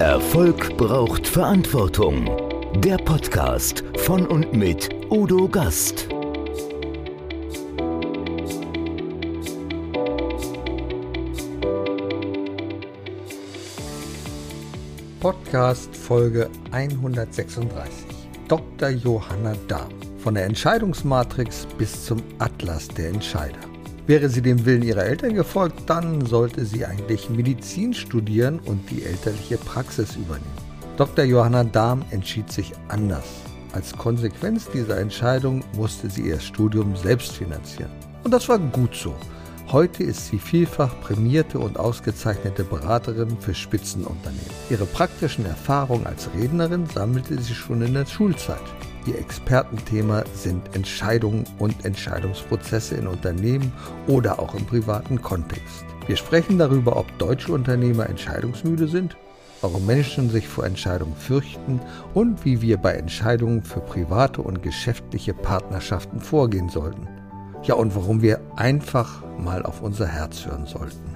Erfolg braucht Verantwortung. Der Podcast von und mit Udo Gast. Podcast Folge 136. Dr. Johanna Dahm. Von der Entscheidungsmatrix bis zum Atlas der Entscheider. Wäre sie dem Willen ihrer Eltern gefolgt, dann sollte sie eigentlich Medizin studieren und die elterliche Praxis übernehmen. Dr. Johanna Dahm entschied sich anders. Als Konsequenz dieser Entscheidung musste sie ihr Studium selbst finanzieren. Und das war gut so. Heute ist sie vielfach prämierte und ausgezeichnete Beraterin für Spitzenunternehmen. Ihre praktischen Erfahrungen als Rednerin sammelte sie schon in der Schulzeit. Ihr Expertenthema sind Entscheidungen und Entscheidungsprozesse in Unternehmen oder auch im privaten Kontext. Wir sprechen darüber, ob deutsche Unternehmer entscheidungsmüde sind, warum Menschen sich vor Entscheidungen fürchten und wie wir bei Entscheidungen für private und geschäftliche Partnerschaften vorgehen sollten. Ja, und warum wir einfach mal auf unser Herz hören sollten.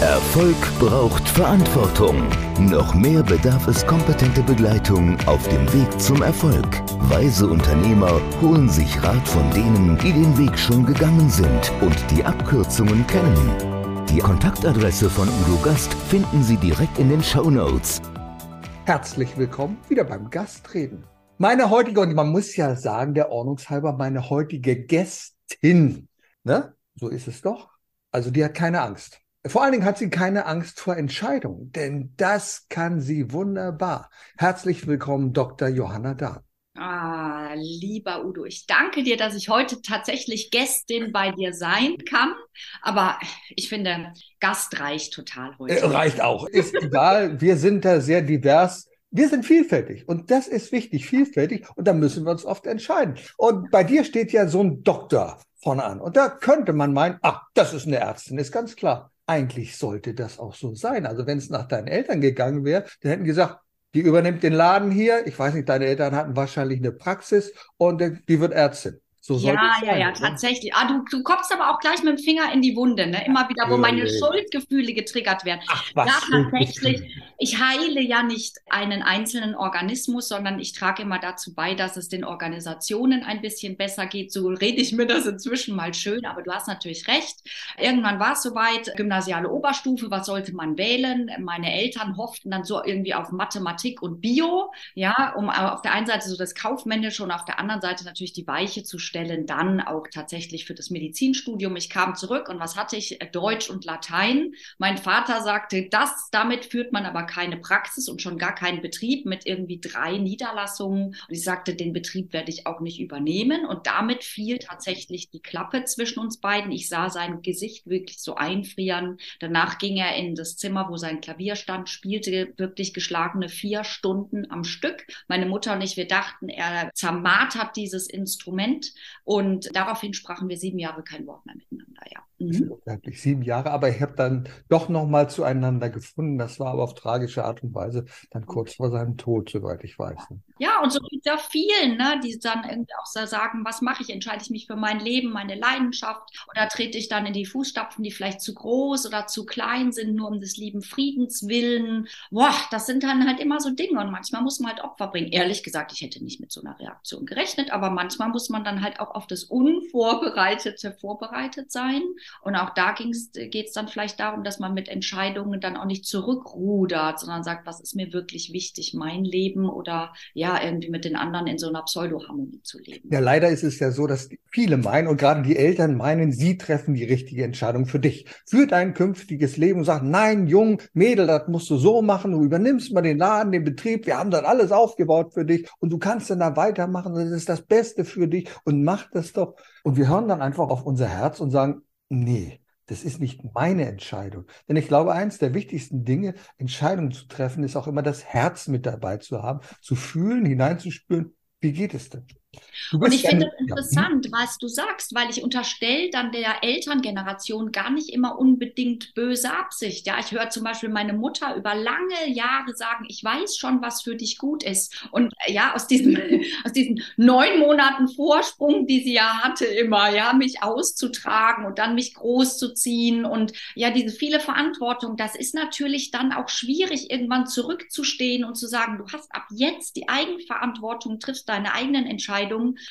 Erfolg braucht Verantwortung. Noch mehr bedarf es kompetente Begleitung auf dem Weg zum Erfolg. Weise Unternehmer holen sich Rat von denen, die den Weg schon gegangen sind und die Abkürzungen kennen. Die Kontaktadresse von Udo Gast finden Sie direkt in den Show Notes. Herzlich willkommen wieder beim Gastreden. Meine heutige, und man muss ja sagen, der Ordnungshalber, meine heutige Gästin, ne? So ist es doch. Also die hat keine Angst. Vor allen Dingen hat sie keine Angst vor Entscheidungen, denn das kann sie wunderbar. Herzlich willkommen, Dr. Johanna Dahn. Ah, lieber Udo, ich danke dir, dass ich heute tatsächlich Gästin bei dir sein kann. Aber ich finde, Gast reicht total heute. Äh, reicht auch. Ist egal. Wir sind da sehr divers. Wir sind vielfältig und das ist wichtig, vielfältig und da müssen wir uns oft entscheiden. Und bei dir steht ja so ein Doktor vorne an und da könnte man meinen, ach, das ist eine Ärztin, ist ganz klar eigentlich sollte das auch so sein. Also wenn es nach deinen Eltern gegangen wäre, dann hätten gesagt, die übernimmt den Laden hier. Ich weiß nicht, deine Eltern hatten wahrscheinlich eine Praxis und die wird Ärztin. So ja, ja, sein, ja, oder? tatsächlich. Ah, du, du kommst aber auch gleich mit dem Finger in die Wunde, ne? Immer wieder, wo meine Schuldgefühle getriggert werden. Ach, was ja, tatsächlich. Ich heile ja nicht einen einzelnen Organismus, sondern ich trage immer dazu bei, dass es den Organisationen ein bisschen besser geht. So rede ich mir das inzwischen mal schön, aber du hast natürlich recht. Irgendwann war es soweit, gymnasiale Oberstufe, was sollte man wählen? Meine Eltern hofften dann so irgendwie auf Mathematik und Bio, ja, um auf der einen Seite so das Kaufmännische und auf der anderen Seite natürlich die Weiche zu stellen Stellen dann auch tatsächlich für das Medizinstudium. Ich kam zurück und was hatte ich? Deutsch und Latein. Mein Vater sagte, das, damit führt man aber keine Praxis und schon gar keinen Betrieb mit irgendwie drei Niederlassungen. Und ich sagte, den Betrieb werde ich auch nicht übernehmen. Und damit fiel tatsächlich die Klappe zwischen uns beiden. Ich sah sein Gesicht wirklich so einfrieren. Danach ging er in das Zimmer, wo sein Klavier stand, spielte wirklich geschlagene vier Stunden am Stück. Meine Mutter und ich, wir dachten, er zermartert dieses Instrument. Und daraufhin sprachen wir sieben Jahre kein Wort mehr miteinander, ja. Mhm. Sieben Jahre, aber ich habe dann doch nochmal zueinander gefunden. Das war aber auf tragische Art und Weise dann kurz vor seinem Tod, soweit ich weiß. Ne? Ja, und so gibt es ja vielen, ne, die dann irgendwie auch sagen, was mache ich? Entscheide ich mich für mein Leben, meine Leidenschaft oder trete ich dann in die Fußstapfen, die vielleicht zu groß oder zu klein sind, nur um des lieben Friedens willen? Boah, das sind dann halt immer so Dinge und manchmal muss man halt Opfer bringen. Ehrlich gesagt, ich hätte nicht mit so einer Reaktion gerechnet, aber manchmal muss man dann halt auch auf das Unvorbereitete vorbereitet sein. Und auch da geht es dann vielleicht darum, dass man mit Entscheidungen dann auch nicht zurückrudert, sondern sagt, was ist mir wirklich wichtig, mein Leben oder ja, irgendwie mit den anderen in so einer Pseudo-Harmonie zu leben. Ja, leider ist es ja so, dass viele meinen und gerade die Eltern meinen, sie treffen die richtige Entscheidung für dich, für dein künftiges Leben und sagen, nein, Jung, Mädel, das musst du so machen, du übernimmst mal den Laden, den Betrieb, wir haben dann alles aufgebaut für dich und du kannst dann da weitermachen, das ist das Beste für dich und mach das doch. Und wir hören dann einfach auf unser Herz und sagen, nee, das ist nicht meine Entscheidung. Denn ich glaube, eins der wichtigsten Dinge, Entscheidungen zu treffen, ist auch immer das Herz mit dabei zu haben, zu fühlen, hineinzuspüren, wie geht es denn? Und ich finde das interessant, was du sagst, weil ich unterstelle dann der Elterngeneration gar nicht immer unbedingt böse Absicht. Ja, ich höre zum Beispiel meine Mutter über lange Jahre sagen, ich weiß schon, was für dich gut ist. Und ja, aus diesem, aus diesen neun Monaten Vorsprung, die sie ja hatte, immer, ja, mich auszutragen und dann mich großzuziehen und ja, diese viele Verantwortung, das ist natürlich dann auch schwierig, irgendwann zurückzustehen und zu sagen, du hast ab jetzt die Eigenverantwortung, triffst deine eigenen Entscheidungen,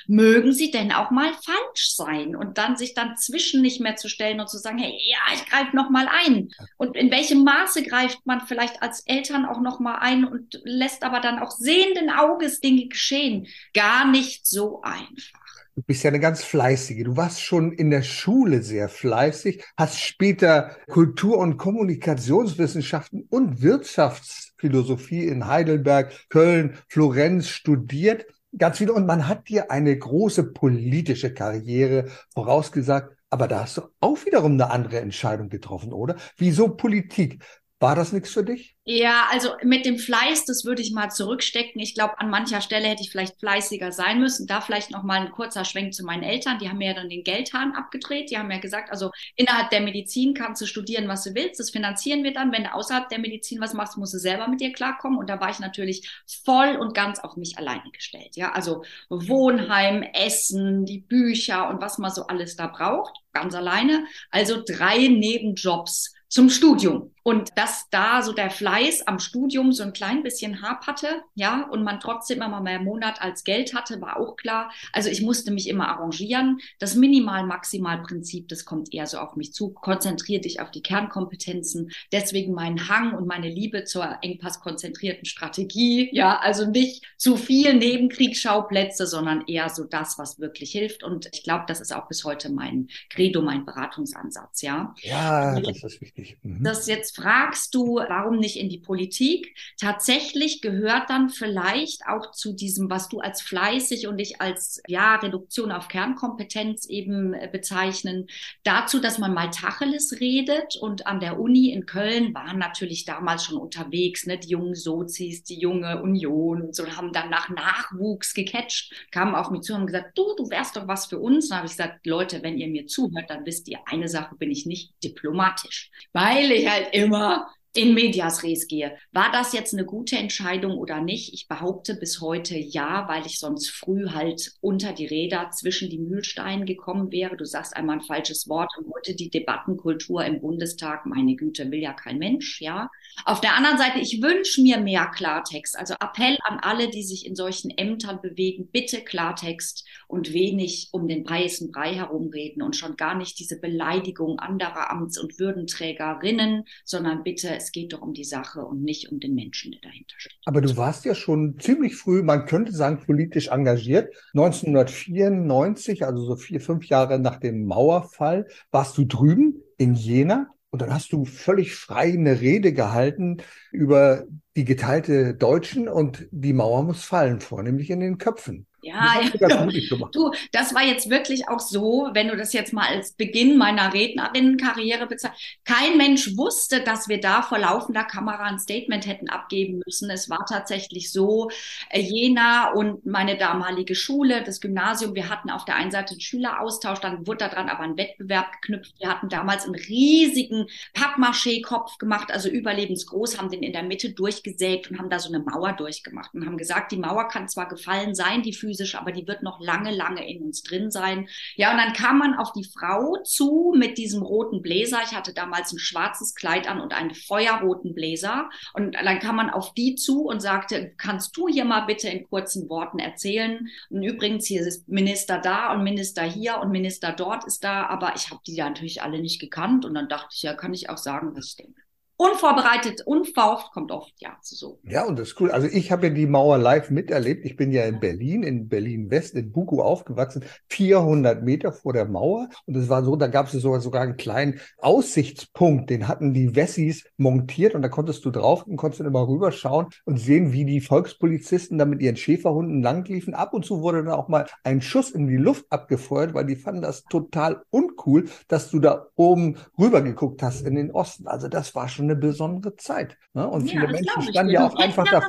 mögen sie denn auch mal falsch sein und dann sich dann zwischen nicht mehr zu stellen und zu sagen, hey, ja, ich greife noch mal ein. Und in welchem Maße greift man vielleicht als Eltern auch noch mal ein und lässt aber dann auch sehenden Auges Dinge geschehen? Gar nicht so einfach. Du bist ja eine ganz fleißige. Du warst schon in der Schule sehr fleißig, hast später Kultur- und Kommunikationswissenschaften und Wirtschaftsphilosophie in Heidelberg, Köln, Florenz studiert. Ganz viele. Und man hat dir eine große politische Karriere vorausgesagt. Aber da hast du auch wiederum eine andere Entscheidung getroffen, oder? Wieso Politik? War das nichts für dich? Ja, also mit dem Fleiß, das würde ich mal zurückstecken. Ich glaube, an mancher Stelle hätte ich vielleicht fleißiger sein müssen. Da vielleicht noch mal ein kurzer Schwenk zu meinen Eltern. Die haben mir ja dann den Geldhahn abgedreht. Die haben ja gesagt, also innerhalb der Medizin kannst du studieren, was du willst. Das finanzieren wir dann. Wenn du außerhalb der Medizin was machst, musst du selber mit dir klarkommen. Und da war ich natürlich voll und ganz auf mich alleine gestellt. Ja, also Wohnheim, Essen, die Bücher und was man so alles da braucht. Ganz alleine. Also drei Nebenjobs zum Studium. Und dass da so der Fleiß am Studium so ein klein bisschen haperte, ja, und man trotzdem immer mehr Monat als Geld hatte, war auch klar. Also ich musste mich immer arrangieren. Das Minimal-Maximal-Prinzip, das kommt eher so auf mich zu. Konzentrier dich auf die Kernkompetenzen. Deswegen mein Hang und meine Liebe zur engpasskonzentrierten Strategie. Ja, also nicht zu viel Nebenkriegsschauplätze, sondern eher so das, was wirklich hilft. Und ich glaube, das ist auch bis heute mein Credo, mein Beratungsansatz, ja. Ja, das ist wichtig. Mhm. Das jetzt fragst du, warum nicht in die Politik? Tatsächlich gehört dann vielleicht auch zu diesem, was du als fleißig und ich als ja Reduktion auf Kernkompetenz eben äh, bezeichnen, dazu, dass man mal Tacheles redet. Und an der Uni in Köln waren natürlich damals schon unterwegs, ne, die jungen Sozis, die junge Union und so, haben dann nach Nachwuchs gecatcht, kamen auf mich zu und gesagt, du, du wärst doch was für uns. Dann habe ich gesagt, Leute, wenn ihr mir zuhört, dann wisst ihr, eine Sache bin ich nicht diplomatisch, weil ich halt immer in Medias Res gehe. War das jetzt eine gute Entscheidung oder nicht? Ich behaupte bis heute ja, weil ich sonst früh halt unter die Räder zwischen die Mühlsteine gekommen wäre. Du sagst einmal ein falsches Wort und heute die Debattenkultur im Bundestag, meine Güte, will ja kein Mensch, ja. Auf der anderen Seite, ich wünsche mir mehr Klartext. Also Appell an alle, die sich in solchen Ämtern bewegen, bitte Klartext und wenig um den heißen Brei herumreden und schon gar nicht diese Beleidigung anderer Amts- und Würdenträgerinnen, sondern bitte, es geht doch um die Sache und nicht um den Menschen, der dahinter steht. Aber du warst ja schon ziemlich früh, man könnte sagen, politisch engagiert. 1994, also so vier, fünf Jahre nach dem Mauerfall, warst du drüben in Jena und dann hast du völlig frei eine Rede gehalten über die geteilte Deutschen und die Mauer muss fallen, vornehmlich in den Köpfen. Ja, ja. du, das war jetzt wirklich auch so, wenn du das jetzt mal als Beginn meiner Rednerinnenkarriere bezeichnest. Kein Mensch wusste, dass wir da vor laufender Kamera ein Statement hätten abgeben müssen. Es war tatsächlich so, äh, Jena und meine damalige Schule, das Gymnasium, wir hatten auf der einen Seite einen Schüleraustausch, dann wurde daran aber ein Wettbewerb geknüpft. Wir hatten damals einen riesigen Pappmaché-Kopf gemacht, also überlebensgroß, haben den in der Mitte durchgesägt und haben da so eine Mauer durchgemacht und haben gesagt, die Mauer kann zwar gefallen sein, die Füße physisch, aber die wird noch lange, lange in uns drin sein. Ja, und dann kam man auf die Frau zu mit diesem roten Bläser. Ich hatte damals ein schwarzes Kleid an und einen feuerroten Bläser. Und dann kam man auf die zu und sagte, kannst du hier mal bitte in kurzen Worten erzählen? Und übrigens, hier ist Minister da und Minister hier und Minister dort ist da, aber ich habe die ja natürlich alle nicht gekannt. Und dann dachte ich, ja, kann ich auch sagen, was ich denke unvorbereitet, unverhofft kommt oft, ja, so. Ja, und das ist cool. Also ich habe ja die Mauer live miterlebt. Ich bin ja in Berlin, in Berlin-West, in Buku aufgewachsen, 400 Meter vor der Mauer. Und es war so, da gab es sogar, sogar einen kleinen Aussichtspunkt, den hatten die Wessis montiert und da konntest du drauf und konntest dann immer rüberschauen und sehen, wie die Volkspolizisten da mit ihren Schäferhunden langliefen. Ab und zu wurde dann auch mal ein Schuss in die Luft abgefeuert, weil die fanden das total uncool, dass du da oben rüber geguckt hast in den Osten. Also das war schon schon eine besondere Zeit. Ne? Und viele ja, Menschen standen ja auch einfach da.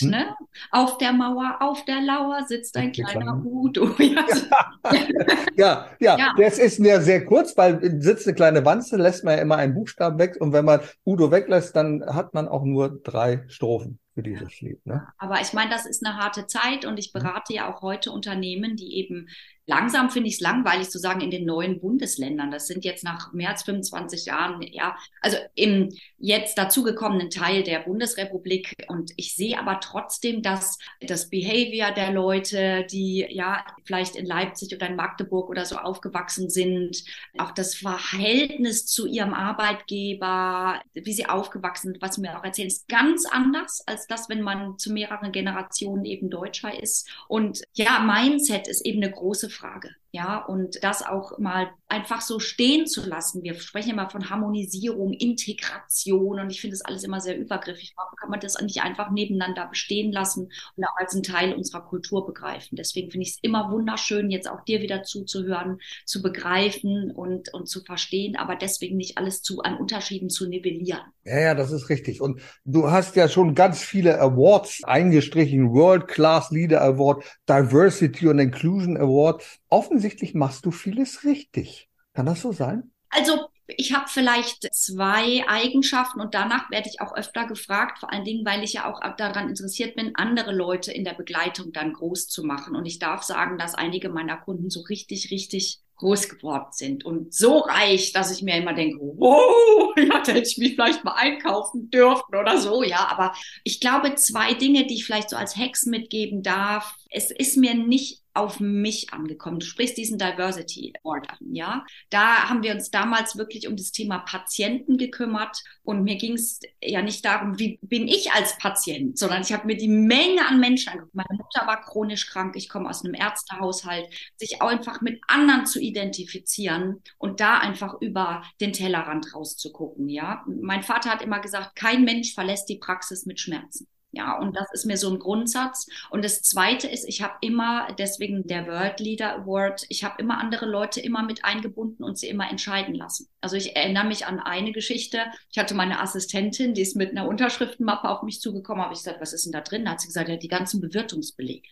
Hm? Ne? Auf der Mauer, auf der Lauer sitzt ein kleiner Udo. ja, ja, ja, das ist ja sehr kurz, weil sitzt eine kleine Wanze, lässt man ja immer einen Buchstaben weg und wenn man Udo weglässt, dann hat man auch nur drei Strophen für dieses Lied. Ne? Aber ich meine, das ist eine harte Zeit und ich berate ja auch heute Unternehmen, die eben langsam finde ich es langweilig zu sagen in den neuen Bundesländern. Das sind jetzt nach mehr als 25 Jahren, ja, also im jetzt dazugekommenen Teil der Bundesrepublik. Und ich sehe aber trotzdem, dass das Behavior der Leute, die ja vielleicht in Leipzig oder in Magdeburg oder so aufgewachsen sind, auch das Verhältnis zu ihrem Arbeitgeber, wie sie aufgewachsen sind, was mir auch erzählen, ist ganz anders als das, wenn man zu mehreren Generationen eben Deutscher ist. Und ja, Mindset ist eben eine große Frage. Ja, und das auch mal einfach so stehen zu lassen. Wir sprechen immer von Harmonisierung, Integration und ich finde das alles immer sehr übergriffig. Warum kann man das nicht einfach nebeneinander bestehen lassen und auch als einen Teil unserer Kultur begreifen? Deswegen finde ich es immer wunderschön, jetzt auch dir wieder zuzuhören, zu begreifen und, und zu verstehen, aber deswegen nicht alles zu an Unterschieden zu nivellieren. Ja, ja, das ist richtig. Und du hast ja schon ganz viele Awards eingestrichen. World Class Leader Award, Diversity and Inclusion Award. Offensichtlich machst du vieles richtig. Kann das so sein? Also ich habe vielleicht zwei Eigenschaften und danach werde ich auch öfter gefragt, vor allen Dingen, weil ich ja auch daran interessiert bin, andere Leute in der Begleitung dann groß zu machen. Und ich darf sagen, dass einige meiner Kunden so richtig, richtig groß geworden sind und so reich, dass ich mir immer denke, wow, ja, da hätte ich mich vielleicht mal einkaufen dürfen oder so, ja. Aber ich glaube, zwei Dinge, die ich vielleicht so als Hex mitgeben darf. Es ist mir nicht auf mich angekommen. Du sprichst diesen Diversity Award an, ja. Da haben wir uns damals wirklich um das Thema Patienten gekümmert und mir ging es ja nicht darum, wie bin ich als Patient, sondern ich habe mir die Menge an Menschen angeguckt. Meine Mutter war chronisch krank, ich komme aus einem Ärztehaushalt, sich auch einfach mit anderen zu identifizieren und da einfach über den Tellerrand rauszugucken, ja. Mein Vater hat immer gesagt, kein Mensch verlässt die Praxis mit Schmerzen. Ja, und das ist mir so ein Grundsatz. Und das Zweite ist, ich habe immer, deswegen der World Leader Award, ich habe immer andere Leute immer mit eingebunden und sie immer entscheiden lassen. Also ich erinnere mich an eine Geschichte. Ich hatte meine Assistentin, die ist mit einer Unterschriftenmappe auf mich zugekommen, habe ich gesagt, was ist denn da drin? Da hat sie gesagt, ja, die ganzen Bewirtungsbelege.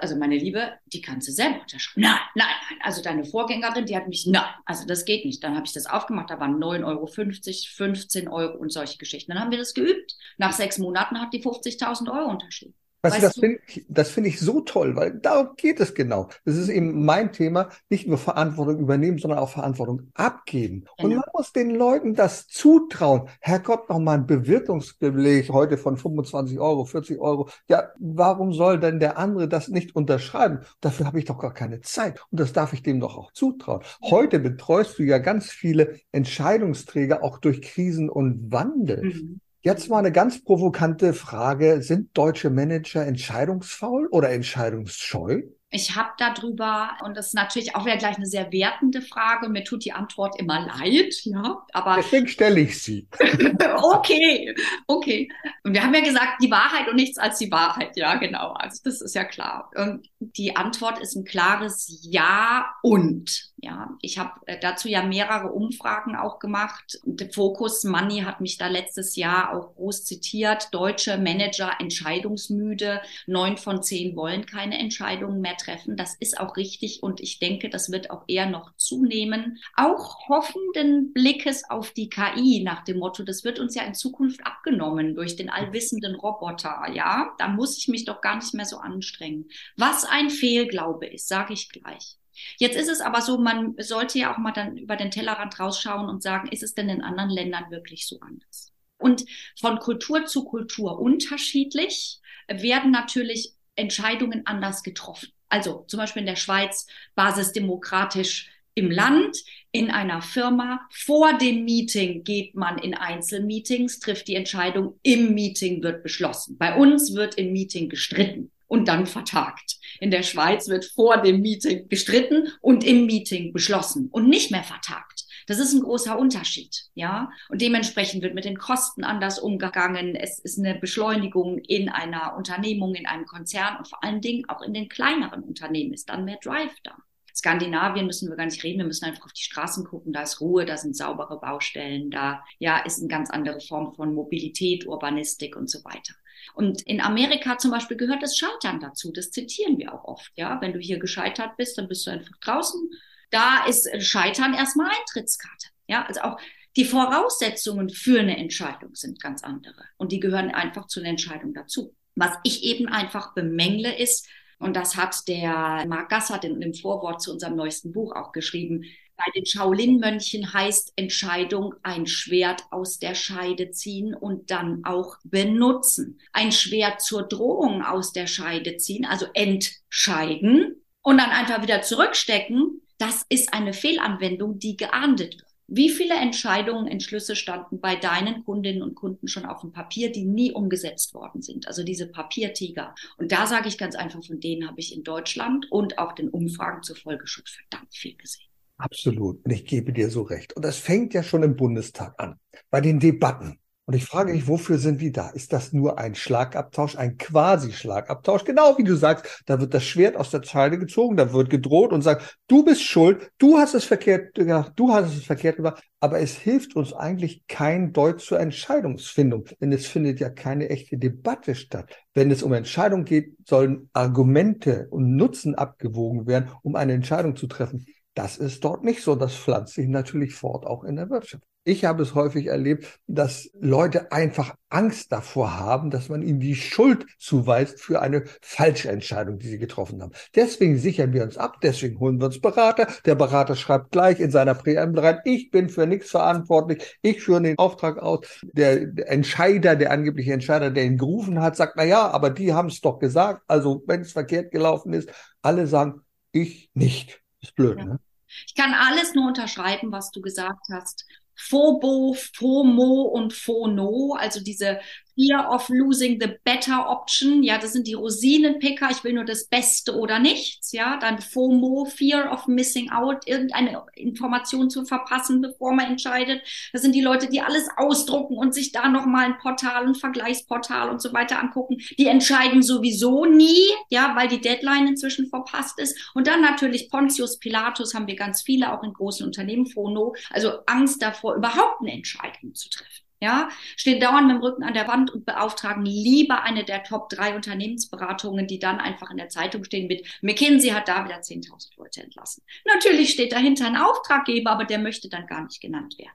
Also meine Liebe, die kannst du selber unterschreiben. Nein, nein, nein. Also deine Vorgängerin, die hat mich, nein, also das geht nicht. Dann habe ich das aufgemacht, da waren 9,50 Euro, 15 Euro und solche Geschichten. Dann haben wir das geübt. Nach sechs Monaten hat die 50.000 Euro unterschrieben. Weißt, das finde ich, das finde ich so toll, weil darum geht es genau. Das ist eben mein Thema, nicht nur Verantwortung übernehmen, sondern auch Verantwortung abgeben. Genau. Und man muss den Leuten das zutrauen. Herrgott, noch mal ein Bewirtungsbeleg heute von 25 Euro, 40 Euro. Ja, warum soll denn der andere das nicht unterschreiben? Dafür habe ich doch gar keine Zeit. Und das darf ich dem doch auch zutrauen. Heute betreust du ja ganz viele Entscheidungsträger auch durch Krisen und Wandel. Mhm. Jetzt mal eine ganz provokante Frage. Sind deutsche Manager entscheidungsfaul oder entscheidungsscheu? Ich habe darüber, und das ist natürlich auch wieder gleich eine sehr wertende Frage, mir tut die Antwort immer leid, ja, aber. Deswegen stelle ich sie. okay, okay. Und wir haben ja gesagt, die Wahrheit und nichts als die Wahrheit, ja, genau. Also das ist ja klar. Und die Antwort ist ein klares Ja und. Ja, ich habe äh, dazu ja mehrere Umfragen auch gemacht. Der Focus Money hat mich da letztes Jahr auch groß zitiert. Deutsche Manager entscheidungsmüde. Neun von zehn wollen keine Entscheidungen mehr treffen. Das ist auch richtig und ich denke, das wird auch eher noch zunehmen. Auch hoffenden Blickes auf die KI nach dem Motto, das wird uns ja in Zukunft abgenommen durch den allwissenden Roboter. Ja, da muss ich mich doch gar nicht mehr so anstrengen. Was ein Fehlglaube ist, sage ich gleich. Jetzt ist es aber so, man sollte ja auch mal dann über den Tellerrand rausschauen und sagen, ist es denn in anderen Ländern wirklich so anders? Und von Kultur zu Kultur unterschiedlich werden natürlich Entscheidungen anders getroffen. Also zum Beispiel in der Schweiz basisdemokratisch im Land, in einer Firma. Vor dem Meeting geht man in Einzelmeetings, trifft die Entscheidung, im Meeting wird beschlossen. Bei uns wird im Meeting gestritten und dann vertagt. In der Schweiz wird vor dem Meeting gestritten und im Meeting beschlossen und nicht mehr vertagt. Das ist ein großer Unterschied, ja. Und dementsprechend wird mit den Kosten anders umgegangen. Es ist eine Beschleunigung in einer Unternehmung, in einem Konzern und vor allen Dingen auch in den kleineren Unternehmen ist dann mehr Drive da. Skandinavien müssen wir gar nicht reden, wir müssen einfach auf die Straßen gucken, da ist Ruhe, da sind saubere Baustellen, da ja ist eine ganz andere Form von Mobilität, Urbanistik und so weiter. Und in Amerika zum Beispiel gehört das Scheitern dazu. Das zitieren wir auch oft. Ja, wenn du hier gescheitert bist, dann bist du einfach draußen. Da ist Scheitern erstmal Eintrittskarte. Ja, also auch die Voraussetzungen für eine Entscheidung sind ganz andere. Und die gehören einfach zu einer Entscheidung dazu. Was ich eben einfach bemängle ist, und das hat der Marc Gassert in dem Vorwort zu unserem neuesten Buch auch geschrieben, bei den Shaolin-Mönchen heißt Entscheidung ein Schwert aus der Scheide ziehen und dann auch benutzen. Ein Schwert zur Drohung aus der Scheide ziehen, also entscheiden und dann einfach wieder zurückstecken. Das ist eine Fehlanwendung, die geahndet wird. Wie viele Entscheidungen, Entschlüsse standen bei deinen Kundinnen und Kunden schon auf dem Papier, die nie umgesetzt worden sind? Also diese Papiertiger. Und da sage ich ganz einfach, von denen habe ich in Deutschland und auch den Umfragen zufolge schon verdammt viel gesehen. Absolut. Und ich gebe dir so recht. Und das fängt ja schon im Bundestag an, bei den Debatten. Und ich frage mich, wofür sind die da? Ist das nur ein Schlagabtausch, ein Quasi-Schlagabtausch? Genau wie du sagst, da wird das Schwert aus der Scheide gezogen, da wird gedroht und sagt, du bist schuld, du hast es verkehrt gemacht, du hast es verkehrt gemacht. Aber es hilft uns eigentlich kein Deutsch zur Entscheidungsfindung, denn es findet ja keine echte Debatte statt. Wenn es um Entscheidung geht, sollen Argumente und Nutzen abgewogen werden, um eine Entscheidung zu treffen. Das ist dort nicht so. Das pflanzt sich natürlich fort, auch in der Wirtschaft. Ich habe es häufig erlebt, dass Leute einfach Angst davor haben, dass man ihnen die Schuld zuweist für eine falsche Entscheidung, die sie getroffen haben. Deswegen sichern wir uns ab, deswegen holen wir uns Berater. Der Berater schreibt gleich in seiner Präambel rein, ich bin für nichts verantwortlich, ich führe den Auftrag aus. Der Entscheider, der angebliche Entscheider, der ihn gerufen hat, sagt, na ja, aber die haben es doch gesagt. Also wenn es verkehrt gelaufen ist, alle sagen, ich nicht. Ist blöd, ja. ne? Ich kann alles nur unterschreiben, was du gesagt hast. FOBO, FOMO und FONO, also diese Fear of losing the better option. Ja, das sind die Rosinenpicker. Ich will nur das Beste oder nichts. Ja, dann FOMO, Fear of missing out, irgendeine Information zu verpassen, bevor man entscheidet. Das sind die Leute, die alles ausdrucken und sich da nochmal ein Portal, ein Vergleichsportal und so weiter angucken. Die entscheiden sowieso nie, ja, weil die Deadline inzwischen verpasst ist. Und dann natürlich Pontius Pilatus haben wir ganz viele, auch in großen Unternehmen, FONO. Also Angst davor, überhaupt eine Entscheidung zu treffen ja, stehen dauernd mit dem Rücken an der Wand und beauftragen lieber eine der Top drei Unternehmensberatungen, die dann einfach in der Zeitung stehen mit McKinsey hat da wieder 10.000 Leute entlassen. Natürlich steht dahinter ein Auftraggeber, aber der möchte dann gar nicht genannt werden.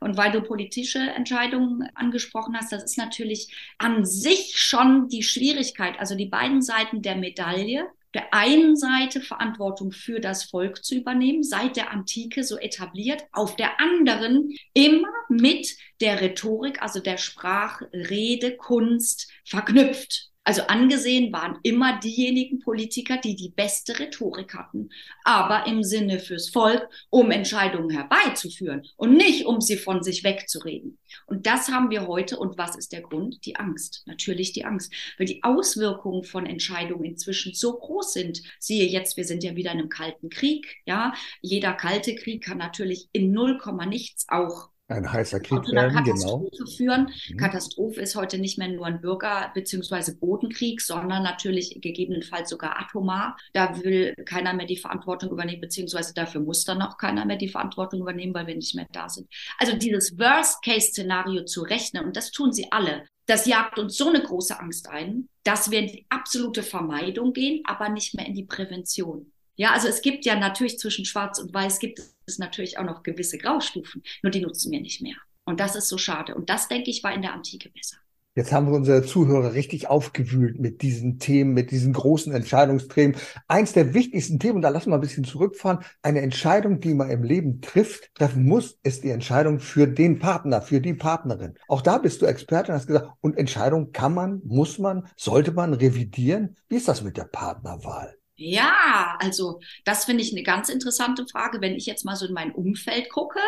Und weil du politische Entscheidungen angesprochen hast, das ist natürlich an sich schon die Schwierigkeit, also die beiden Seiten der Medaille der einen Seite Verantwortung für das Volk zu übernehmen, seit der Antike so etabliert, auf der anderen immer mit der Rhetorik, also der Sprachrede, Kunst verknüpft. Also angesehen waren immer diejenigen Politiker, die die beste Rhetorik hatten, aber im Sinne fürs Volk, um Entscheidungen herbeizuführen und nicht, um sie von sich wegzureden. Und das haben wir heute. Und was ist der Grund? Die Angst. Natürlich die Angst, weil die Auswirkungen von Entscheidungen inzwischen so groß sind. Siehe jetzt, wir sind ja wieder in einem kalten Krieg. Ja, jeder kalte Krieg kann natürlich in null nichts auch ein heißer Krieg werden, genau. Führen. Mhm. Katastrophe ist heute nicht mehr nur ein Bürger- bzw. Bodenkrieg, sondern natürlich gegebenenfalls sogar atomar. Da will keiner mehr die Verantwortung übernehmen, beziehungsweise dafür muss dann auch keiner mehr die Verantwortung übernehmen, weil wir nicht mehr da sind. Also dieses Worst-Case-Szenario zu rechnen, und das tun sie alle, das jagt uns so eine große Angst ein, dass wir in die absolute Vermeidung gehen, aber nicht mehr in die Prävention. Ja, also es gibt ja natürlich zwischen Schwarz und Weiß gibt es natürlich auch noch gewisse Graustufen, nur die nutzen wir nicht mehr. Und das ist so schade. Und das, denke ich, war in der Antike besser. Jetzt haben wir unsere Zuhörer richtig aufgewühlt mit diesen Themen, mit diesen großen Entscheidungsthemen. Eins der wichtigsten Themen, und da lassen wir ein bisschen zurückfahren, eine Entscheidung, die man im Leben trifft, treffen muss, ist die Entscheidung für den Partner, für die Partnerin. Auch da bist du Experte und hast gesagt, und Entscheidung kann man, muss man, sollte man revidieren? Wie ist das mit der Partnerwahl? Ja, also das finde ich eine ganz interessante Frage. Wenn ich jetzt mal so in mein Umfeld gucke,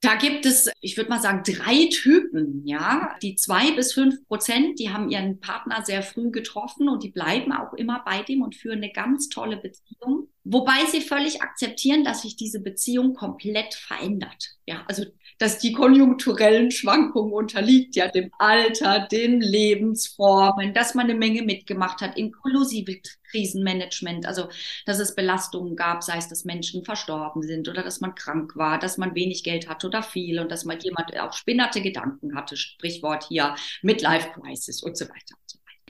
da gibt es, ich würde mal sagen, drei Typen, ja. Die zwei bis fünf Prozent, die haben ihren Partner sehr früh getroffen und die bleiben auch immer bei dem und führen eine ganz tolle Beziehung. Wobei sie völlig akzeptieren, dass sich diese Beziehung komplett verändert. Ja, also, dass die konjunkturellen Schwankungen unterliegt, ja, dem Alter, den Lebensformen, dass man eine Menge mitgemacht hat, inklusive Krisenmanagement, also, dass es Belastungen gab, sei es, dass Menschen verstorben sind oder dass man krank war, dass man wenig Geld hatte oder viel und dass man jemand auch spinnerte Gedanken hatte, Sprichwort hier, Midlife Crisis und so weiter.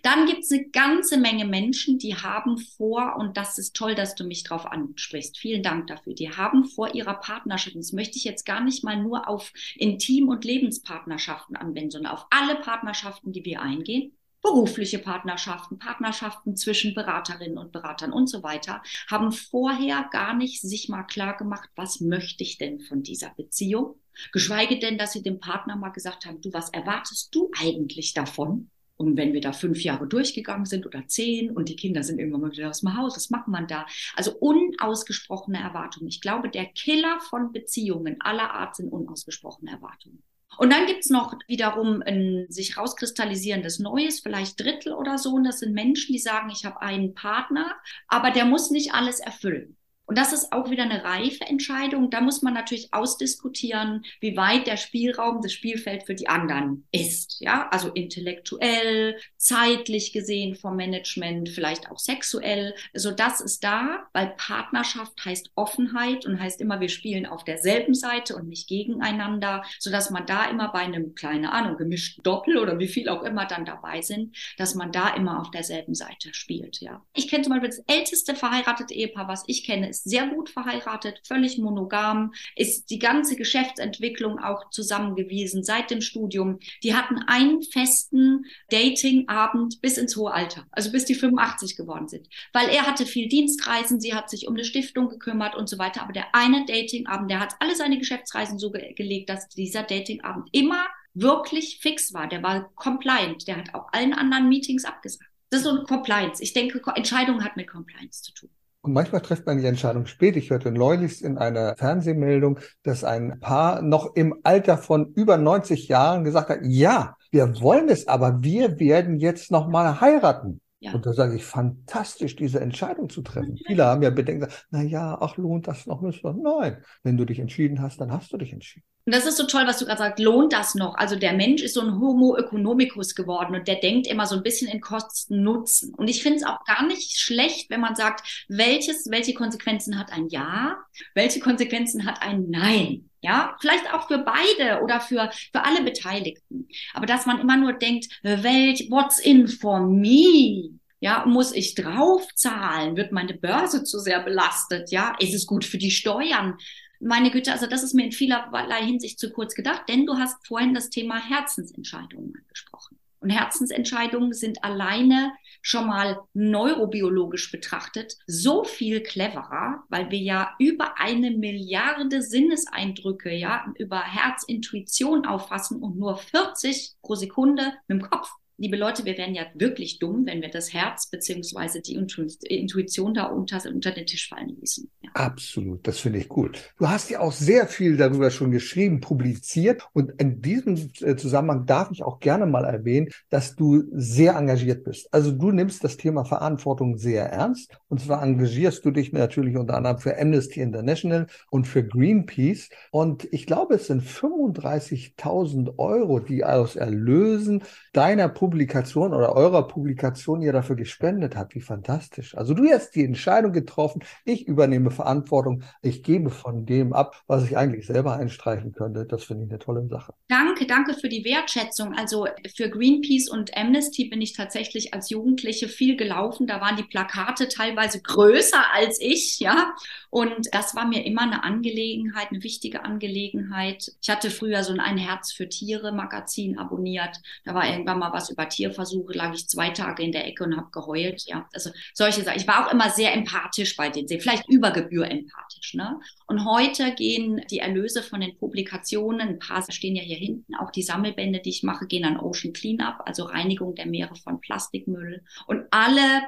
Dann gibt es eine ganze Menge Menschen, die haben vor, und das ist toll, dass du mich darauf ansprichst, vielen Dank dafür, die haben vor ihrer Partnerschaft, das möchte ich jetzt gar nicht mal nur auf Intim- und Lebenspartnerschaften anwenden, sondern auf alle Partnerschaften, die wir eingehen, berufliche Partnerschaften, Partnerschaften zwischen Beraterinnen und Beratern und so weiter, haben vorher gar nicht sich mal klar gemacht, was möchte ich denn von dieser Beziehung? Geschweige denn, dass sie dem Partner mal gesagt haben, du, was erwartest du eigentlich davon? Und wenn wir da fünf Jahre durchgegangen sind oder zehn und die Kinder sind irgendwann mal wieder aus dem Haus, was macht man da? Also unausgesprochene Erwartungen. Ich glaube, der Killer von Beziehungen aller Art sind unausgesprochene Erwartungen. Und dann gibt's noch wiederum ein sich rauskristallisierendes Neues, vielleicht Drittel oder so. Und das sind Menschen, die sagen, ich habe einen Partner, aber der muss nicht alles erfüllen. Und das ist auch wieder eine reife Entscheidung. Da muss man natürlich ausdiskutieren, wie weit der Spielraum, das Spielfeld für die anderen ist. Ja, also intellektuell, zeitlich gesehen vom Management, vielleicht auch sexuell. So also das ist da, weil Partnerschaft heißt Offenheit und heißt immer, wir spielen auf derselben Seite und nicht gegeneinander, so dass man da immer bei einem, keine Ahnung, gemischten Doppel oder wie viel auch immer dann dabei sind, dass man da immer auf derselben Seite spielt. Ja, ich kenne zum Beispiel das älteste verheiratete Ehepaar, was ich kenne, ist sehr gut verheiratet, völlig monogam, ist die ganze Geschäftsentwicklung auch zusammengewiesen seit dem Studium. Die hatten einen festen Datingabend bis ins hohe Alter, also bis die 85 geworden sind, weil er hatte viel Dienstreisen, sie hat sich um eine Stiftung gekümmert und so weiter. Aber der eine Datingabend, der hat alle seine Geschäftsreisen so ge gelegt, dass dieser Datingabend immer wirklich fix war. Der war compliant. Der hat auch allen anderen Meetings abgesagt. Das ist so Compliance. Ich denke, Entscheidung hat mit Compliance zu tun. Und manchmal trifft man die Entscheidung spät. Ich hörte neulich in einer Fernsehmeldung, dass ein Paar noch im Alter von über 90 Jahren gesagt hat, ja, wir wollen es, aber wir werden jetzt noch mal heiraten. Ja. Und da sage ich, fantastisch, diese Entscheidung zu treffen. Viele haben ja Bedenken, na ja, ach, lohnt das noch? Nein, wenn du dich entschieden hast, dann hast du dich entschieden. Und das ist so toll, was du gerade sagst, lohnt das noch? Also der Mensch ist so ein Homo economicus geworden und der denkt immer so ein bisschen in Kosten-Nutzen. Und ich finde es auch gar nicht schlecht, wenn man sagt, welches, welche Konsequenzen hat ein Ja, welche Konsequenzen hat ein Nein? Ja, vielleicht auch für beide oder für, für alle Beteiligten. Aber dass man immer nur denkt, Welt, what's in for me? Ja, muss ich draufzahlen? Wird meine Börse zu sehr belastet? Ja, ist es gut für die Steuern? meine Güte, also das ist mir in vielerlei Hinsicht zu kurz gedacht, denn du hast vorhin das Thema Herzensentscheidungen angesprochen. Und Herzensentscheidungen sind alleine schon mal neurobiologisch betrachtet so viel cleverer, weil wir ja über eine Milliarde Sinneseindrücke, ja, über Herzintuition auffassen und nur 40 pro Sekunde mit dem Kopf liebe Leute, wir wären ja wirklich dumm, wenn wir das Herz beziehungsweise die Intuition da unter, unter den Tisch fallen ließen. Ja. Absolut, das finde ich gut. Du hast ja auch sehr viel darüber schon geschrieben, publiziert und in diesem äh, Zusammenhang darf ich auch gerne mal erwähnen, dass du sehr engagiert bist. Also du nimmst das Thema Verantwortung sehr ernst und zwar engagierst du dich natürlich unter anderem für Amnesty International und für Greenpeace und ich glaube, es sind 35.000 Euro, die aus Erlösen deiner Publikation oder eurer Publikation ihr dafür gespendet habt. Wie fantastisch. Also du hast die Entscheidung getroffen, ich übernehme Verantwortung, ich gebe von dem ab, was ich eigentlich selber einstreichen könnte. Das finde ich eine tolle Sache. Danke, danke für die Wertschätzung. Also für Greenpeace und Amnesty bin ich tatsächlich als Jugendliche viel gelaufen. Da waren die Plakate teilweise größer als ich, ja. Und das war mir immer eine Angelegenheit, eine wichtige Angelegenheit. Ich hatte früher so ein Herz für Tiere Magazin abonniert. Da war irgendwann mal was über Tierversuche, lag ich zwei Tage in der Ecke und habe geheult. Ja, also solche Sachen. Ich war auch immer sehr empathisch bei den, vielleicht über Gebühr empathisch. Ne? Und heute gehen die Erlöse von den Publikationen, ein paar stehen ja hier hinten, auch die Sammelbände, die ich mache, gehen an Ocean Cleanup, also Reinigung der Meere von Plastikmüll. Und alle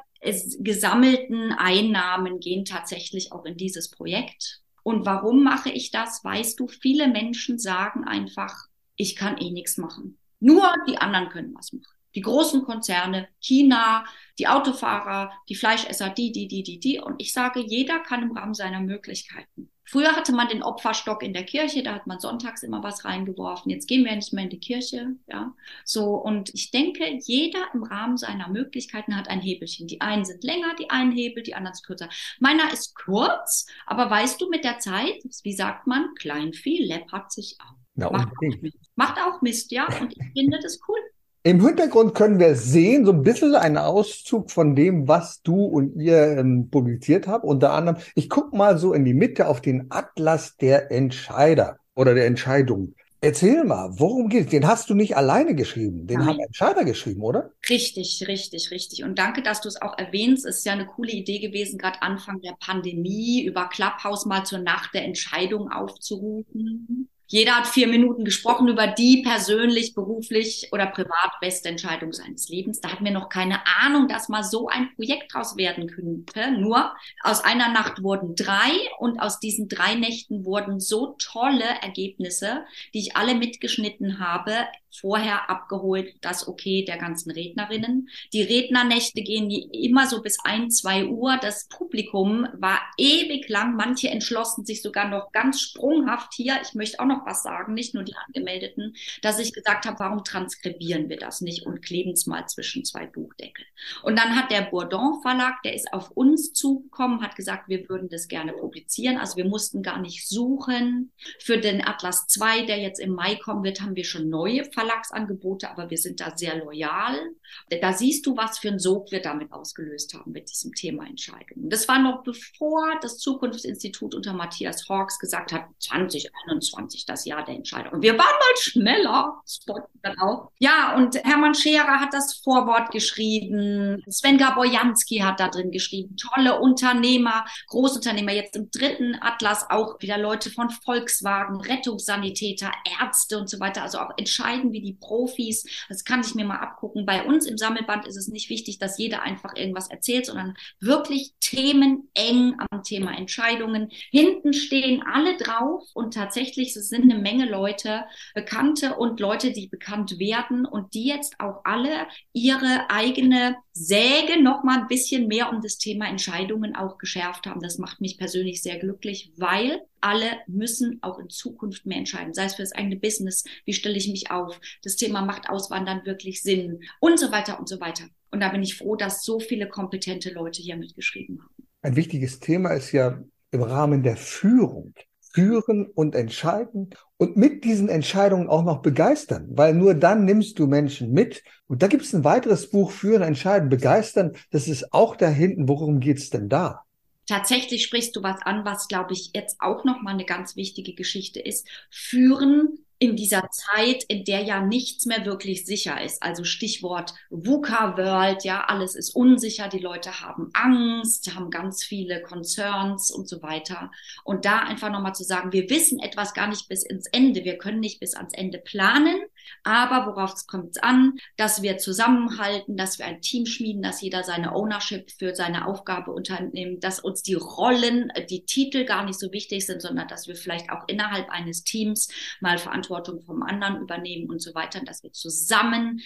gesammelten Einnahmen gehen tatsächlich auch in dieses Projekt. Und warum mache ich das? Weißt du, viele Menschen sagen einfach, ich kann eh nichts machen. Nur die anderen können was machen. Die großen Konzerne, China, die Autofahrer, die Fleischesser, die, die, die, die, die. Und ich sage, jeder kann im Rahmen seiner Möglichkeiten. Früher hatte man den Opferstock in der Kirche, da hat man sonntags immer was reingeworfen. Jetzt gehen wir nicht mehr in die Kirche, ja. So. Und ich denke, jeder im Rahmen seiner Möglichkeiten hat ein Hebelchen. Die einen sind länger, die einen Hebel, die anderen sind kürzer. Meiner ist kurz, aber weißt du, mit der Zeit, wie sagt man, Kleinvieh läppert sich auch. Na, macht, auch Mist. macht auch Mist, ja. Und ich finde das cool. Im Hintergrund können wir sehen, so ein bisschen einen Auszug von dem, was du und ihr ähm, publiziert habt. Unter anderem, ich gucke mal so in die Mitte auf den Atlas der Entscheider oder der Entscheidung. Erzähl mal, worum geht es? Den hast du nicht alleine geschrieben, den Nein. haben Entscheider geschrieben, oder? Richtig, richtig, richtig. Und danke, dass du es auch erwähnst. Es ist ja eine coole Idee gewesen, gerade Anfang der Pandemie über Clubhouse mal zur Nacht der Entscheidung aufzurufen. Jeder hat vier Minuten gesprochen über die persönlich, beruflich oder privat beste Entscheidung seines Lebens. Da hatten wir noch keine Ahnung, dass mal so ein Projekt draus werden könnte. Nur aus einer Nacht wurden drei und aus diesen drei Nächten wurden so tolle Ergebnisse, die ich alle mitgeschnitten habe, vorher abgeholt, das Okay der ganzen Rednerinnen. Die Rednernächte gehen immer so bis ein, zwei Uhr. Das Publikum war ewig lang. Manche entschlossen sich sogar noch ganz sprunghaft hier. Ich möchte auch noch was sagen, nicht nur die Angemeldeten, dass ich gesagt habe, warum transkribieren wir das nicht und kleben es mal zwischen zwei Buchdeckel. Und dann hat der Bourdon Verlag, der ist auf uns zugekommen, hat gesagt, wir würden das gerne publizieren. Also wir mussten gar nicht suchen. Für den Atlas 2, der jetzt im Mai kommen wird, haben wir schon neue Verlagsangebote, aber wir sind da sehr loyal. Da siehst du, was für ein Sog wir damit ausgelöst haben mit diesem Thema Entscheidungen. Das war noch bevor das Zukunftsinstitut unter Matthias Hawks gesagt hat, 2021 das Jahr der Entscheidung. Und wir waren mal schneller, Spot dann auch. Ja, und Hermann Scherer hat das Vorwort geschrieben. Sven Gaborjanski hat da drin geschrieben. Tolle Unternehmer, Großunternehmer. Jetzt im dritten Atlas auch wieder Leute von Volkswagen, Rettungssanitäter, Ärzte und so weiter. Also auch entscheiden wie die Profis. Das kann ich mir mal abgucken. Bei uns im Sammelband ist es nicht wichtig, dass jeder einfach irgendwas erzählt, sondern wirklich Themen eng am Thema Entscheidungen. Hinten stehen alle drauf und tatsächlich es sind eine Menge Leute, Bekannte und Leute, die bekannt werden und die jetzt auch alle ihre eigene Säge noch mal ein bisschen mehr um das Thema Entscheidungen auch geschärft haben. Das macht mich persönlich sehr glücklich, weil alle müssen auch in Zukunft mehr entscheiden, sei es für das eigene Business, wie stelle ich mich auf, das Thema macht Auswandern wirklich Sinn und so weiter und so weiter. Und da bin ich froh, dass so viele kompetente Leute hier mitgeschrieben haben. Ein wichtiges Thema ist ja im Rahmen der Führung führen und entscheiden und mit diesen Entscheidungen auch noch begeistern, weil nur dann nimmst du Menschen mit. Und da gibt es ein weiteres Buch, Führen, Entscheiden, Begeistern. Das ist auch da hinten. Worum geht's denn da? Tatsächlich sprichst du was an, was, glaube ich, jetzt auch nochmal eine ganz wichtige Geschichte ist. Führen in dieser Zeit, in der ja nichts mehr wirklich sicher ist. Also Stichwort VUCA-World, ja, alles ist unsicher, die Leute haben Angst, haben ganz viele Concerns und so weiter. Und da einfach nochmal zu sagen, wir wissen etwas gar nicht bis ins Ende, wir können nicht bis ans Ende planen, aber worauf es kommt an, dass wir zusammenhalten, dass wir ein Team schmieden, dass jeder seine Ownership für seine Aufgabe unternimmt, dass uns die Rollen, die Titel gar nicht so wichtig sind, sondern dass wir vielleicht auch innerhalb eines Teams mal Verantwortung vom anderen übernehmen und so weiter, dass wir zusammen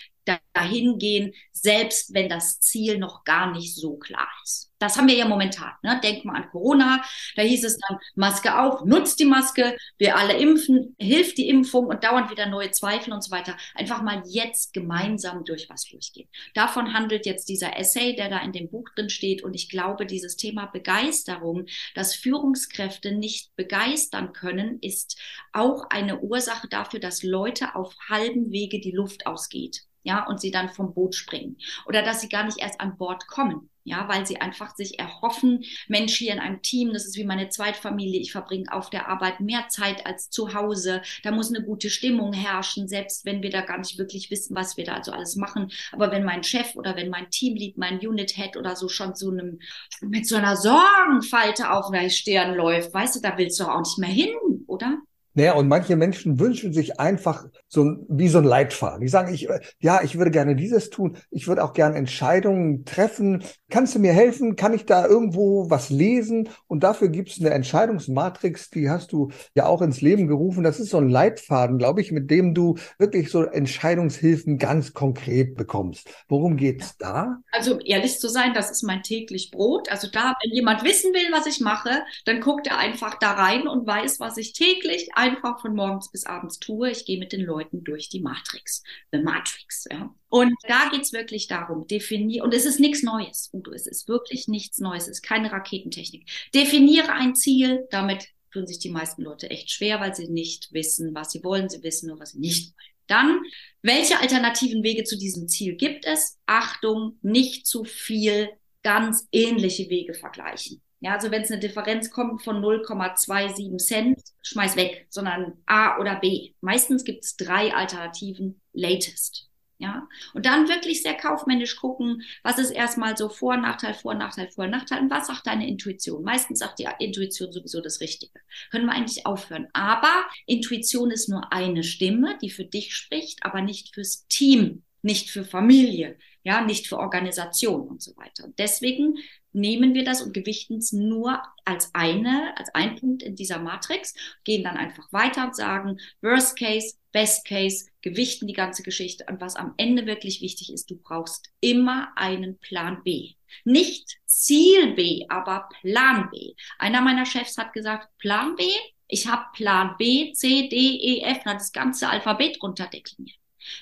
dahin gehen, selbst wenn das Ziel noch gar nicht so klar ist. Das haben wir ja momentan. Ne? Denk mal an Corona. Da hieß es dann, Maske auf, nutzt die Maske, wir alle impfen, hilft die Impfung und dauernd wieder neue Zweifel und so weiter. Einfach mal jetzt gemeinsam durch was durchgehen. Davon handelt jetzt dieser Essay, der da in dem Buch drin steht. Und ich glaube, dieses Thema Begeisterung, dass Führungskräfte nicht begeistern können, ist auch eine Ursache dafür, dass Leute auf halbem Wege die Luft ausgeht ja, und sie dann vom Boot springen oder dass sie gar nicht erst an Bord kommen. Ja, weil sie einfach sich erhoffen, Mensch, hier in einem Team, das ist wie meine Zweitfamilie, ich verbringe auf der Arbeit mehr Zeit als zu Hause. Da muss eine gute Stimmung herrschen, selbst wenn wir da gar nicht wirklich wissen, was wir da also alles machen. Aber wenn mein Chef oder wenn mein Teamlead, mein Unit Head oder so schon so einem, mit so einer Sorgenfalte auf der Stirn läuft, weißt du, da willst du auch nicht mehr hin, oder? Naja, und manche Menschen wünschen sich einfach so wie so ein Leitfaden. Die sagen, ich, ja, ich würde gerne dieses tun. Ich würde auch gerne Entscheidungen treffen. Kannst du mir helfen? Kann ich da irgendwo was lesen? Und dafür gibt es eine Entscheidungsmatrix, die hast du ja auch ins Leben gerufen. Das ist so ein Leitfaden, glaube ich, mit dem du wirklich so Entscheidungshilfen ganz konkret bekommst. Worum geht's da? Also ehrlich zu sein, das ist mein täglich Brot. Also da, wenn jemand wissen will, was ich mache, dann guckt er einfach da rein und weiß, was ich täglich einfach von morgens bis abends tue. Ich gehe mit den Leuten durch die Matrix. The Matrix, ja. Und da geht's wirklich darum, definier, und es ist nichts Neues, Udo, es ist wirklich nichts Neues, es ist keine Raketentechnik. Definiere ein Ziel, damit tun sich die meisten Leute echt schwer, weil sie nicht wissen, was sie wollen, sie wissen nur, was sie nicht wollen. Dann, welche alternativen Wege zu diesem Ziel gibt es? Achtung, nicht zu viel ganz ähnliche Wege vergleichen. Ja, also wenn es eine Differenz kommt von 0,27 Cent, schmeiß weg, sondern A oder B. Meistens gibt es drei Alternativen latest. Ja, und dann wirklich sehr kaufmännisch gucken, was ist erstmal so Vor-, Nachteil, Vor-, Nachteil, Vor-, Nachteil und was sagt deine Intuition? Meistens sagt die Intuition sowieso das Richtige. Können wir eigentlich aufhören. Aber Intuition ist nur eine Stimme, die für dich spricht, aber nicht fürs Team, nicht für Familie, ja, nicht für Organisation und so weiter. Deswegen nehmen wir das und gewichten es nur als eine, als ein Punkt in dieser Matrix, gehen dann einfach weiter und sagen, Worst Case, Best Case, gewichten die ganze Geschichte. Und was am Ende wirklich wichtig ist, du brauchst immer einen Plan B. Nicht Ziel B, aber Plan B. Einer meiner Chefs hat gesagt, Plan B, ich habe Plan B, C, D, E, F, das ganze Alphabet runterdekliniert.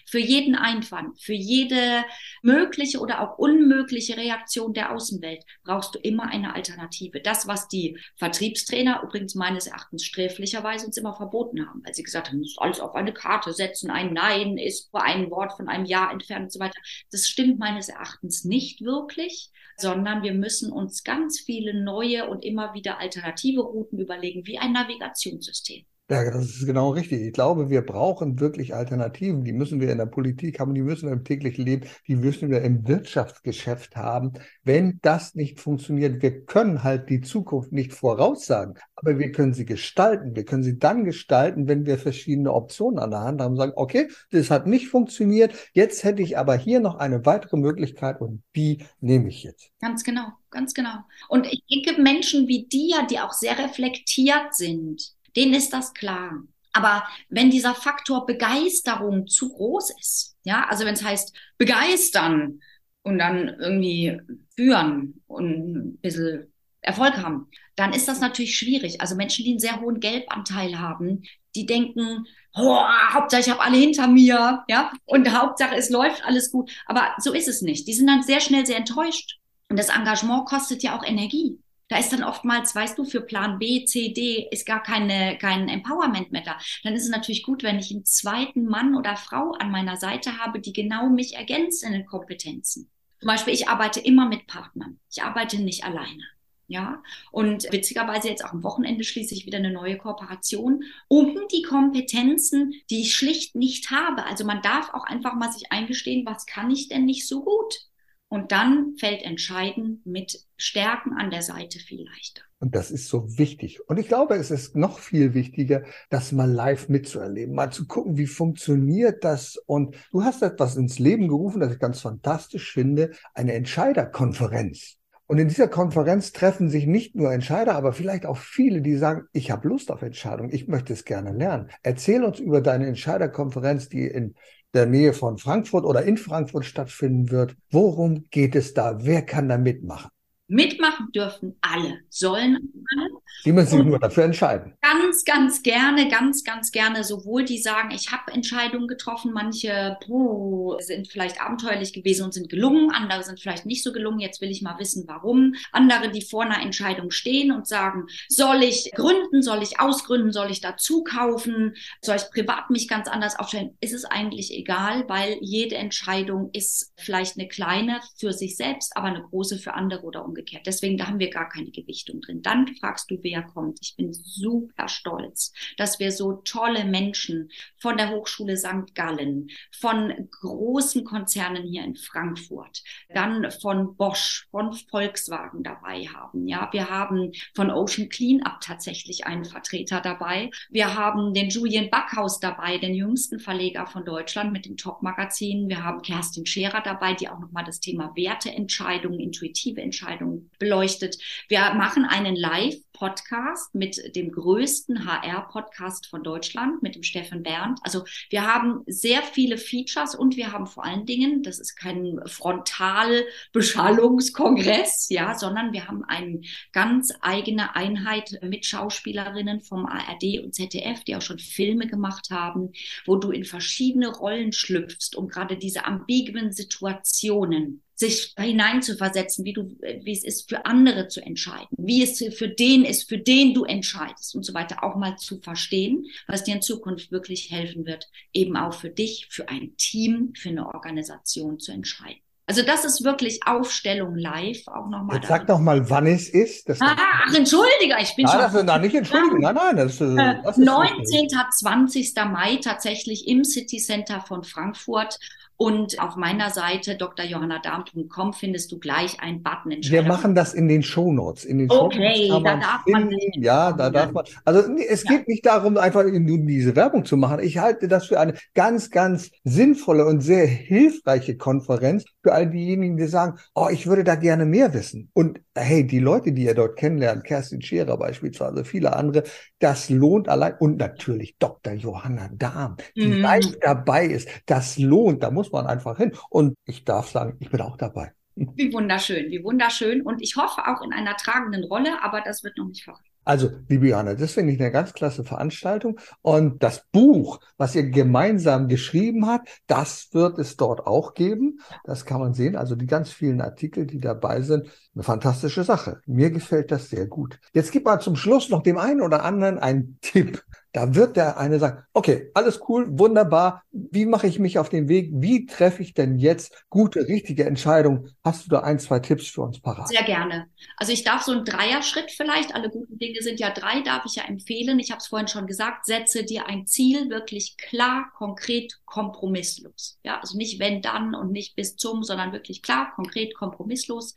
Für jeden Einwand, für jede mögliche oder auch unmögliche Reaktion der Außenwelt brauchst du immer eine Alternative. Das, was die Vertriebstrainer übrigens meines Erachtens sträflicherweise uns immer verboten haben, weil sie gesagt haben, du musst alles auf eine Karte setzen, ein Nein ist nur ein Wort von einem Ja entfernt und so weiter. Das stimmt meines Erachtens nicht wirklich, sondern wir müssen uns ganz viele neue und immer wieder alternative Routen überlegen, wie ein Navigationssystem. Ja, das ist genau richtig. Ich glaube, wir brauchen wirklich Alternativen. Die müssen wir in der Politik haben, die müssen wir im täglichen Leben, die müssen wir im Wirtschaftsgeschäft haben. Wenn das nicht funktioniert, wir können halt die Zukunft nicht voraussagen, aber wir können sie gestalten. Wir können sie dann gestalten, wenn wir verschiedene Optionen an der Hand haben, sagen, okay, das hat nicht funktioniert, jetzt hätte ich aber hier noch eine weitere Möglichkeit und die nehme ich jetzt. Ganz genau, ganz genau. Und ich denke, Menschen wie dir, die auch sehr reflektiert sind, denen ist das klar. Aber wenn dieser Faktor Begeisterung zu groß ist, ja, also wenn es heißt begeistern und dann irgendwie führen und ein bisschen Erfolg haben, dann ist das natürlich schwierig. Also Menschen, die einen sehr hohen Gelbanteil haben, die denken, Hauptsache ich habe alle hinter mir, ja, und Hauptsache es läuft alles gut. Aber so ist es nicht. Die sind dann sehr schnell sehr enttäuscht. Und das Engagement kostet ja auch Energie. Da ist dann oftmals, weißt du, für Plan B, C, D ist gar keine, kein Empowerment mehr da. Dann ist es natürlich gut, wenn ich einen zweiten Mann oder Frau an meiner Seite habe, die genau mich ergänzt in den Kompetenzen. Zum Beispiel, ich arbeite immer mit Partnern. Ich arbeite nicht alleine. Ja, und witzigerweise jetzt auch am Wochenende schließe ich wieder eine neue Kooperation, um die Kompetenzen, die ich schlicht nicht habe. Also man darf auch einfach mal sich eingestehen, was kann ich denn nicht so gut? Und dann fällt Entscheiden mit Stärken an der Seite viel leichter. Und das ist so wichtig. Und ich glaube, es ist noch viel wichtiger, das mal live mitzuerleben, mal zu gucken, wie funktioniert das. Und du hast etwas ins Leben gerufen, das ich ganz fantastisch finde, eine Entscheiderkonferenz. Und in dieser Konferenz treffen sich nicht nur Entscheider, aber vielleicht auch viele, die sagen, ich habe Lust auf Entscheidung, ich möchte es gerne lernen. Erzähl uns über deine Entscheiderkonferenz, die in der Nähe von Frankfurt oder in Frankfurt stattfinden wird. Worum geht es da? Wer kann da mitmachen? Mitmachen dürfen alle, sollen alle. Die müssen sich nur dafür entscheiden. Ganz, ganz gerne, ganz, ganz gerne. Sowohl die sagen, ich habe Entscheidungen getroffen, manche oh, sind vielleicht abenteuerlich gewesen und sind gelungen, andere sind vielleicht nicht so gelungen. Jetzt will ich mal wissen, warum. Andere, die vor einer Entscheidung stehen und sagen, soll ich gründen, soll ich ausgründen, soll ich dazu kaufen, soll ich privat mich ganz anders aufstellen? Ist es eigentlich egal, weil jede Entscheidung ist vielleicht eine kleine für sich selbst, aber eine große für andere oder umgekehrt umgekehrt. Deswegen, da haben wir gar keine Gewichtung drin. Dann fragst du, wer kommt. Ich bin super stolz, dass wir so tolle Menschen von der Hochschule St. Gallen, von großen Konzernen hier in Frankfurt, dann von Bosch, von Volkswagen dabei haben. Ja, wir haben von Ocean Cleanup tatsächlich einen Vertreter dabei. Wir haben den Julian Backhaus dabei, den jüngsten Verleger von Deutschland mit den Top-Magazinen. Wir haben Kerstin Scherer dabei, die auch nochmal das Thema Werteentscheidungen, intuitive Entscheidungen beleuchtet. Wir machen einen Live-Podcast mit dem größten HR-Podcast von Deutschland, mit dem Steffen Berndt. Also wir haben sehr viele Features und wir haben vor allen Dingen, das ist kein Frontalbeschallungskongress, ja, sondern wir haben eine ganz eigene Einheit mit Schauspielerinnen vom ARD und ZDF, die auch schon Filme gemacht haben, wo du in verschiedene Rollen schlüpfst, um gerade diese ambiguen Situationen sich hineinzuversetzen, wie du, wie es ist, für andere zu entscheiden, wie es für den ist, für den du entscheidest und so weiter, auch mal zu verstehen, was dir in Zukunft wirklich helfen wird, eben auch für dich, für ein Team, für eine Organisation zu entscheiden. Also das ist wirklich Aufstellung live auch nochmal. Jetzt sag doch mal, wann es ist. Das ah, ach, entschuldige, ich bin ja, schon. Das nein, nicht entschuldigen, nein, nein. Das, äh, das ist 19. 20. Mai tatsächlich im City Center von Frankfurt. Und auf meiner Seite drjohannadarm.com findest du gleich einen Button. Wir machen das in den Shownotes. In den okay, Shownotes da darf man. Ja, da darf man. Also es ja. geht nicht darum, einfach nur diese Werbung zu machen. Ich halte das für eine ganz, ganz sinnvolle und sehr hilfreiche Konferenz für all diejenigen, die sagen, oh, ich würde da gerne mehr wissen. Und hey, die Leute, die ihr dort kennenlernt, Kerstin Scherer beispielsweise, viele andere, das lohnt allein. Und natürlich Dr. Johanna Dahm, die mhm. live dabei ist. Das lohnt. Da muss man einfach hin. Und ich darf sagen, ich bin auch dabei. Wie wunderschön, wie wunderschön. Und ich hoffe auch in einer tragenden Rolle, aber das wird noch nicht verraten. Also, liebe Johanna, das finde ich eine ganz klasse Veranstaltung. Und das Buch, was ihr gemeinsam geschrieben habt, das wird es dort auch geben. Das kann man sehen. Also die ganz vielen Artikel, die dabei sind, eine fantastische Sache. Mir gefällt das sehr gut. Jetzt gibt man zum Schluss noch dem einen oder anderen einen Tipp. Da wird der eine sagen, okay, alles cool, wunderbar. Wie mache ich mich auf den Weg? Wie treffe ich denn jetzt gute, richtige Entscheidungen? Hast du da ein, zwei Tipps für uns parat? Sehr gerne. Also ich darf so einen Dreierschritt vielleicht, alle guten Dinge sind ja drei, darf ich ja empfehlen. Ich habe es vorhin schon gesagt, setze dir ein Ziel wirklich klar, konkret, kompromisslos. Ja, also nicht wenn, dann und nicht bis zum, sondern wirklich klar, konkret, kompromisslos.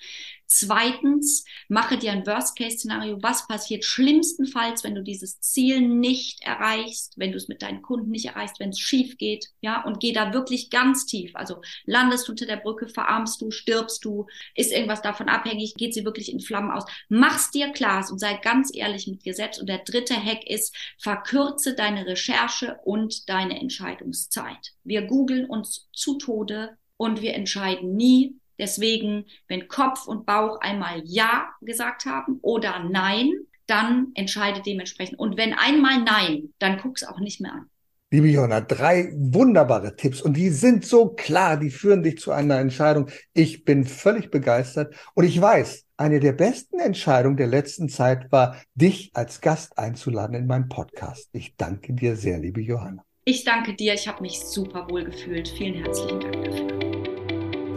Zweitens, mache dir ein Worst-Case-Szenario. Was passiert schlimmstenfalls, wenn du dieses Ziel nicht erreichst, wenn du es mit deinen Kunden nicht erreichst, wenn es schief geht? Ja, und geh da wirklich ganz tief. Also landest du unter der Brücke, verarmst du, stirbst du, ist irgendwas davon abhängig, geht sie wirklich in Flammen aus? Mach's dir klar und sei ganz ehrlich mit dir selbst. Und der dritte Hack ist, verkürze deine Recherche und deine Entscheidungszeit. Wir googeln uns zu Tode und wir entscheiden nie Deswegen, wenn Kopf und Bauch einmal Ja gesagt haben oder Nein, dann entscheide dementsprechend. Und wenn einmal Nein, dann guck es auch nicht mehr an. Liebe Jona, drei wunderbare Tipps und die sind so klar, die führen dich zu einer Entscheidung. Ich bin völlig begeistert und ich weiß, eine der besten Entscheidungen der letzten Zeit war, dich als Gast einzuladen in meinen Podcast. Ich danke dir sehr, liebe Johanna. Ich danke dir, ich habe mich super wohl gefühlt. Vielen herzlichen Dank dafür.